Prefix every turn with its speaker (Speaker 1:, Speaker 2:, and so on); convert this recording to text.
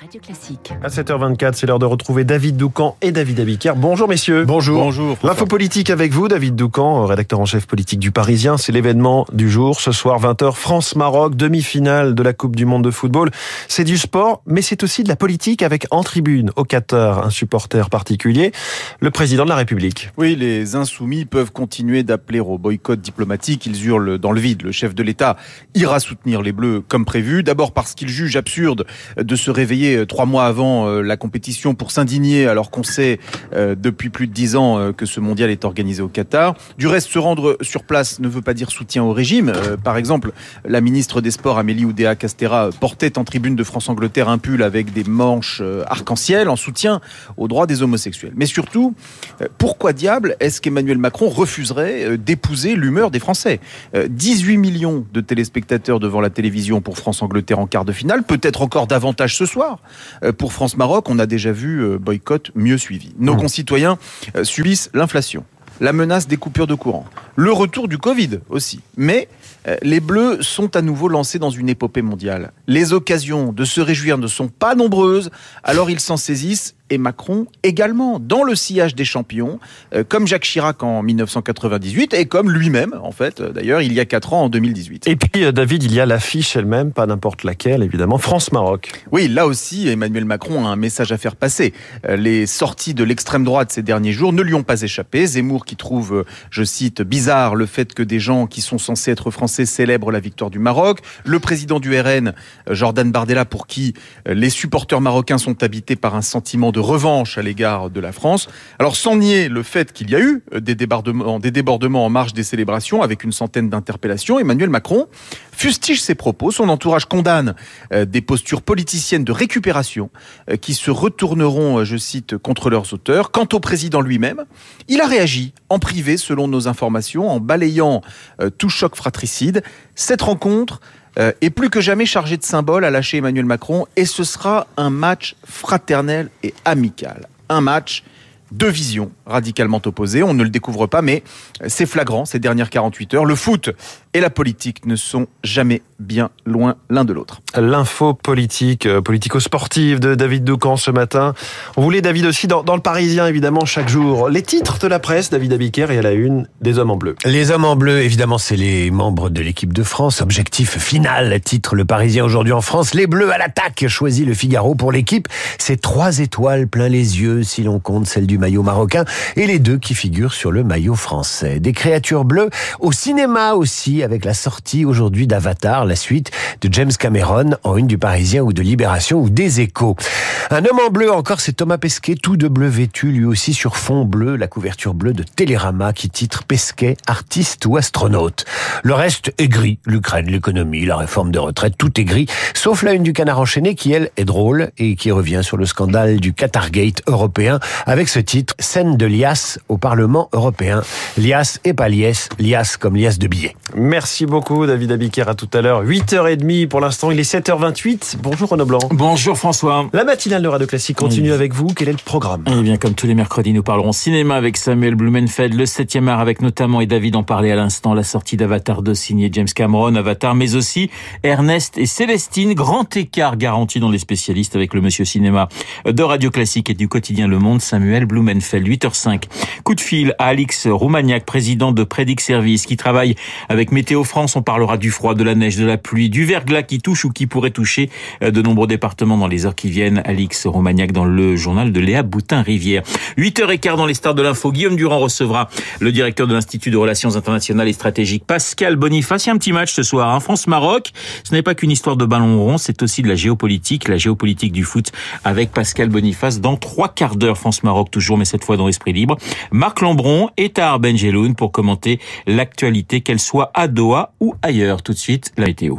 Speaker 1: Radio Classique.
Speaker 2: À 7h24, c'est l'heure de retrouver David Doucan et David Abiker. Bonjour messieurs.
Speaker 3: Bonjour.
Speaker 2: Bonjour. L'info politique avec vous, David Doucan, rédacteur en chef politique du Parisien. C'est l'événement du jour. Ce soir, 20h, France-Maroc, demi-finale de la Coupe du Monde de football. C'est du sport, mais c'est aussi de la politique avec en tribune, au Qatar, un supporter particulier, le président de la République.
Speaker 3: Oui, les insoumis peuvent continuer d'appeler au boycott diplomatique. Ils hurlent dans le vide. Le chef de l'État ira soutenir les Bleus comme prévu. D'abord parce qu'il juge absurde de se réveiller euh, trois mois avant euh, la compétition pour s'indigner alors qu'on sait euh, depuis plus de dix ans que ce mondial est organisé au Qatar. Du reste, se rendre sur place ne veut pas dire soutien au régime. Par exemple, la ministre des Sports Amélie Oudéa Castera portait en tribune de France-Angleterre un pull avec des manches arc-en-ciel en soutien aux droits des homosexuels. Mais surtout, pourquoi diable est-ce qu'Emmanuel Macron refuserait d'épouser l'humeur des Français? 18 millions de téléspectateurs devant la télévision pour France-Angleterre en quart de finale, peut-être encore davantage ce soir. Euh, pour France-Maroc, on a déjà vu euh, boycott mieux suivi. Nos mmh. concitoyens euh, subissent l'inflation, la menace des coupures de courant, le retour du Covid aussi. Mais les Bleus sont à nouveau lancés dans une épopée mondiale. Les occasions de se réjouir ne sont pas nombreuses, alors ils s'en saisissent et Macron également dans le sillage des champions, euh, comme Jacques Chirac en 1998 et comme lui-même, en fait, euh, d'ailleurs, il y a 4 ans en 2018.
Speaker 2: Et puis, euh, David, il y a l'affiche elle-même, pas n'importe laquelle, évidemment, France-Maroc.
Speaker 3: Oui, là aussi, Emmanuel Macron a un message à faire passer. Les sorties de l'extrême droite ces derniers jours ne lui ont pas échappé. Zemmour qui trouve, je cite, bizarre le fait que des gens qui sont censés être français célèbrent la victoire du Maroc. Le président du RN, Jordan Bardella, pour qui les supporters marocains sont habités par un sentiment de revanche à l'égard de la France. Alors sans nier le fait qu'il y a eu des débordements, des débordements en marge des célébrations avec une centaine d'interpellations, Emmanuel Macron fustige ses propos. Son entourage condamne euh, des postures politiciennes de récupération euh, qui se retourneront, euh, je cite, contre leurs auteurs. Quant au président lui-même, il a réagi en privé, selon nos informations, en balayant tout choc fratricide. Cette rencontre est plus que jamais chargée de symboles, à lâcher Emmanuel Macron, et ce sera un match fraternel et amical. Un match deux visions radicalement opposées. On ne le découvre pas, mais c'est flagrant ces dernières 48 heures. Le foot et la politique ne sont jamais bien loin l'un de l'autre.
Speaker 2: L'info politique, euh, politico-sportive de David Doucan ce matin. On voulait David aussi dans, le Parisien, évidemment, chaque jour. Les titres de la presse, David Abiker et à la une des hommes en bleu.
Speaker 4: Les hommes en bleu, évidemment, c'est les membres de l'équipe de France. Objectif final, titre le Parisien aujourd'hui en France. Les bleus à l'attaque, choisit le Figaro pour l'équipe. C'est trois étoiles plein les yeux si l'on compte celle du maillot marocain et les deux qui figurent sur le maillot français. Des créatures bleues au cinéma aussi avec la sortie aujourd'hui d'Avatar, la suite de James Cameron en une du Parisien ou de Libération ou des Échos. Un homme en bleu encore, c'est Thomas Pesquet, tout de bleu vêtu, lui aussi sur fond bleu, la couverture bleue de Télérama qui titre Pesquet, artiste ou astronaute. Le reste est gris, l'Ukraine, l'économie, la réforme de retraite, tout est gris, sauf la une du canard enchaîné qui, elle, est drôle et qui revient sur le scandale du Qatargate européen avec ce titre, scène de Lias au Parlement européen. Lias et pas Lies, Lias comme Lias de billets.
Speaker 2: Merci beaucoup David Abiker, à tout à l'heure. 8h30 pour l'instant, il est 7h28. Bonjour Renaud Blanc.
Speaker 5: Bonjour François.
Speaker 2: La matinale de Radio Classique continue avec vous. Quel est le programme?
Speaker 5: Eh bien, comme tous les mercredis, nous parlerons cinéma avec Samuel Blumenfeld, le 7e art avec notamment, et David en parlait à l'instant, la sortie d'Avatar 2 signé James Cameron, Avatar, mais aussi Ernest et Célestine. Grand écart garanti dans les spécialistes avec le monsieur cinéma de Radio Classique et du quotidien Le Monde, Samuel Blumenfeld. 8h05. Coup de fil à Alix Roumagnac, président de Predic Service, qui travaille avec Météo France. On parlera du froid, de la neige, de la pluie, du verglas qui touche ou qui pourrait toucher euh, de nombreux départements dans les heures qui viennent. Alix Romagnac dans le journal de Léa Boutin-Rivière. 8h15 dans les stars de l'info. Guillaume Durand recevra le directeur de l'Institut de Relations Internationales et Stratégiques, Pascal Boniface. Il y a un petit match ce soir, hein. France-Maroc. Ce n'est pas qu'une histoire de ballon rond, c'est aussi de la géopolitique, la géopolitique du foot avec Pascal Boniface dans trois quarts d'heure. France-Maroc toujours, mais cette fois dans l'esprit libre. Marc Lambron et Tahar Benjeloun pour commenter l'actualité, qu'elle soit à Doha ou ailleurs. Tout de suite, la météo.